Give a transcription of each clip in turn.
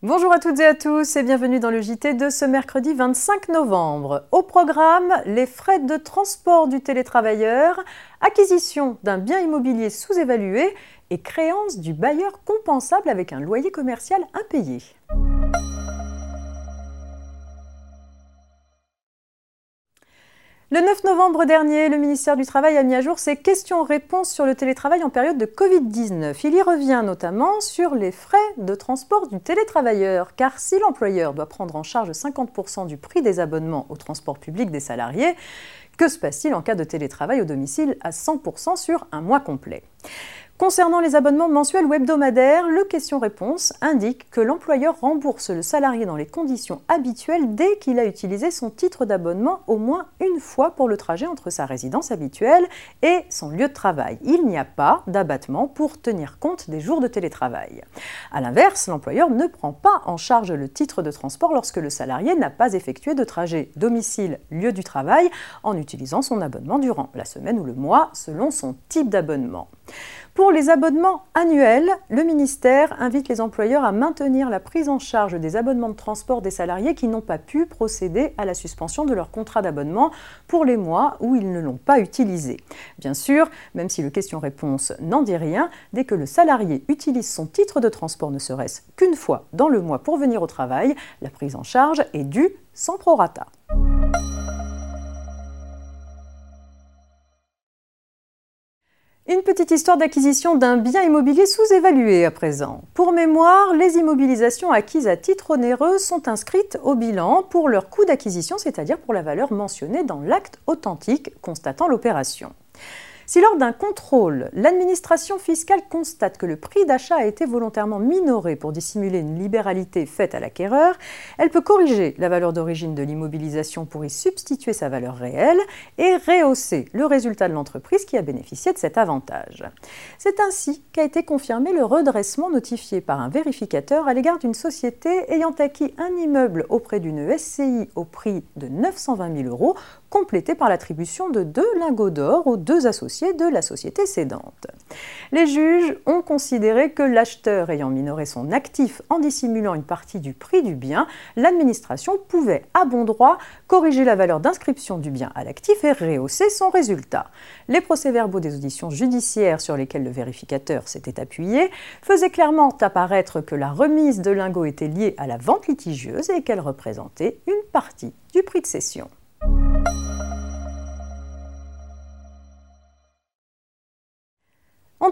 Bonjour à toutes et à tous et bienvenue dans le JT de ce mercredi 25 novembre. Au programme, les frais de transport du télétravailleur, acquisition d'un bien immobilier sous-évalué et créance du bailleur compensable avec un loyer commercial impayé. Le 9 novembre dernier, le ministère du Travail a mis à jour ses questions-réponses sur le télétravail en période de Covid-19. Il y revient notamment sur les frais de transport du télétravailleur, car si l'employeur doit prendre en charge 50% du prix des abonnements au transport public des salariés, que se passe-t-il en cas de télétravail au domicile à 100% sur un mois complet? Concernant les abonnements mensuels ou hebdomadaires, le question-réponse indique que l'employeur rembourse le salarié dans les conditions habituelles dès qu'il a utilisé son titre d'abonnement au moins une fois pour le trajet entre sa résidence habituelle et son lieu de travail. Il n'y a pas d'abattement pour tenir compte des jours de télétravail. A l'inverse, l'employeur ne prend pas en charge le titre de transport lorsque le salarié n'a pas effectué de trajet domicile-lieu du travail en utilisant son abonnement durant la semaine ou le mois selon son type d'abonnement. Pour les abonnements annuels, le ministère invite les employeurs à maintenir la prise en charge des abonnements de transport des salariés qui n'ont pas pu procéder à la suspension de leur contrat d'abonnement pour les mois où ils ne l'ont pas utilisé. Bien sûr, même si le question-réponse n'en dit rien, dès que le salarié utilise son titre de transport ne serait-ce qu'une fois dans le mois pour venir au travail, la prise en charge est due sans prorata. Une petite histoire d'acquisition d'un bien immobilier sous-évalué à présent. Pour mémoire, les immobilisations acquises à titre onéreux sont inscrites au bilan pour leur coût d'acquisition, c'est-à-dire pour la valeur mentionnée dans l'acte authentique constatant l'opération. Si lors d'un contrôle, l'administration fiscale constate que le prix d'achat a été volontairement minoré pour dissimuler une libéralité faite à l'acquéreur, elle peut corriger la valeur d'origine de l'immobilisation pour y substituer sa valeur réelle et rehausser le résultat de l'entreprise qui a bénéficié de cet avantage. C'est ainsi qu'a été confirmé le redressement notifié par un vérificateur à l'égard d'une société ayant acquis un immeuble auprès d'une SCI au prix de 920 000 euros complété par l'attribution de deux lingots d'or aux deux associés de la société cédante. Les juges ont considéré que l'acheteur ayant minoré son actif en dissimulant une partie du prix du bien, l'administration pouvait à bon droit corriger la valeur d'inscription du bien à l'actif et rehausser son résultat. Les procès-verbaux des auditions judiciaires sur lesquelles le vérificateur s'était appuyé faisaient clairement apparaître que la remise de lingots était liée à la vente litigieuse et qu'elle représentait une partie du prix de cession.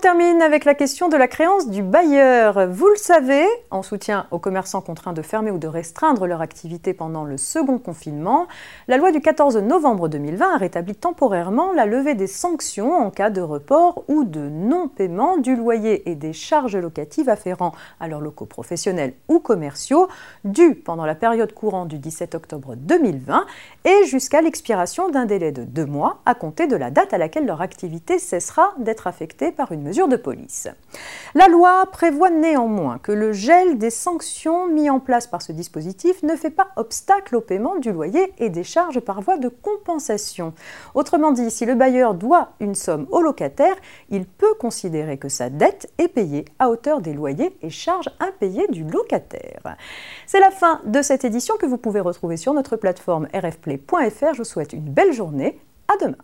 Termine avec la question de la créance du bailleur. Vous le savez, en soutien aux commerçants contraints de fermer ou de restreindre leur activité pendant le second confinement, la loi du 14 novembre 2020 a rétabli temporairement la levée des sanctions en cas de report ou de non-paiement du loyer et des charges locatives afférents à leurs locaux professionnels ou commerciaux dus pendant la période courante du 17 octobre 2020 et jusqu'à l'expiration d'un délai de deux mois à compter de la date à laquelle leur activité cessera d'être affectée par une une La loi prévoit néanmoins que le gel des sanctions mis en place par ce dispositif ne fait pas obstacle au paiement du loyer et des charges par voie de compensation. Autrement dit, si le bailleur doit une somme au locataire, il peut considérer que sa dette est payée à hauteur des loyers et charges impayées du locataire. C'est la fin de cette édition que vous pouvez retrouver sur notre plateforme rfplay.fr. Je vous souhaite une belle journée. À demain.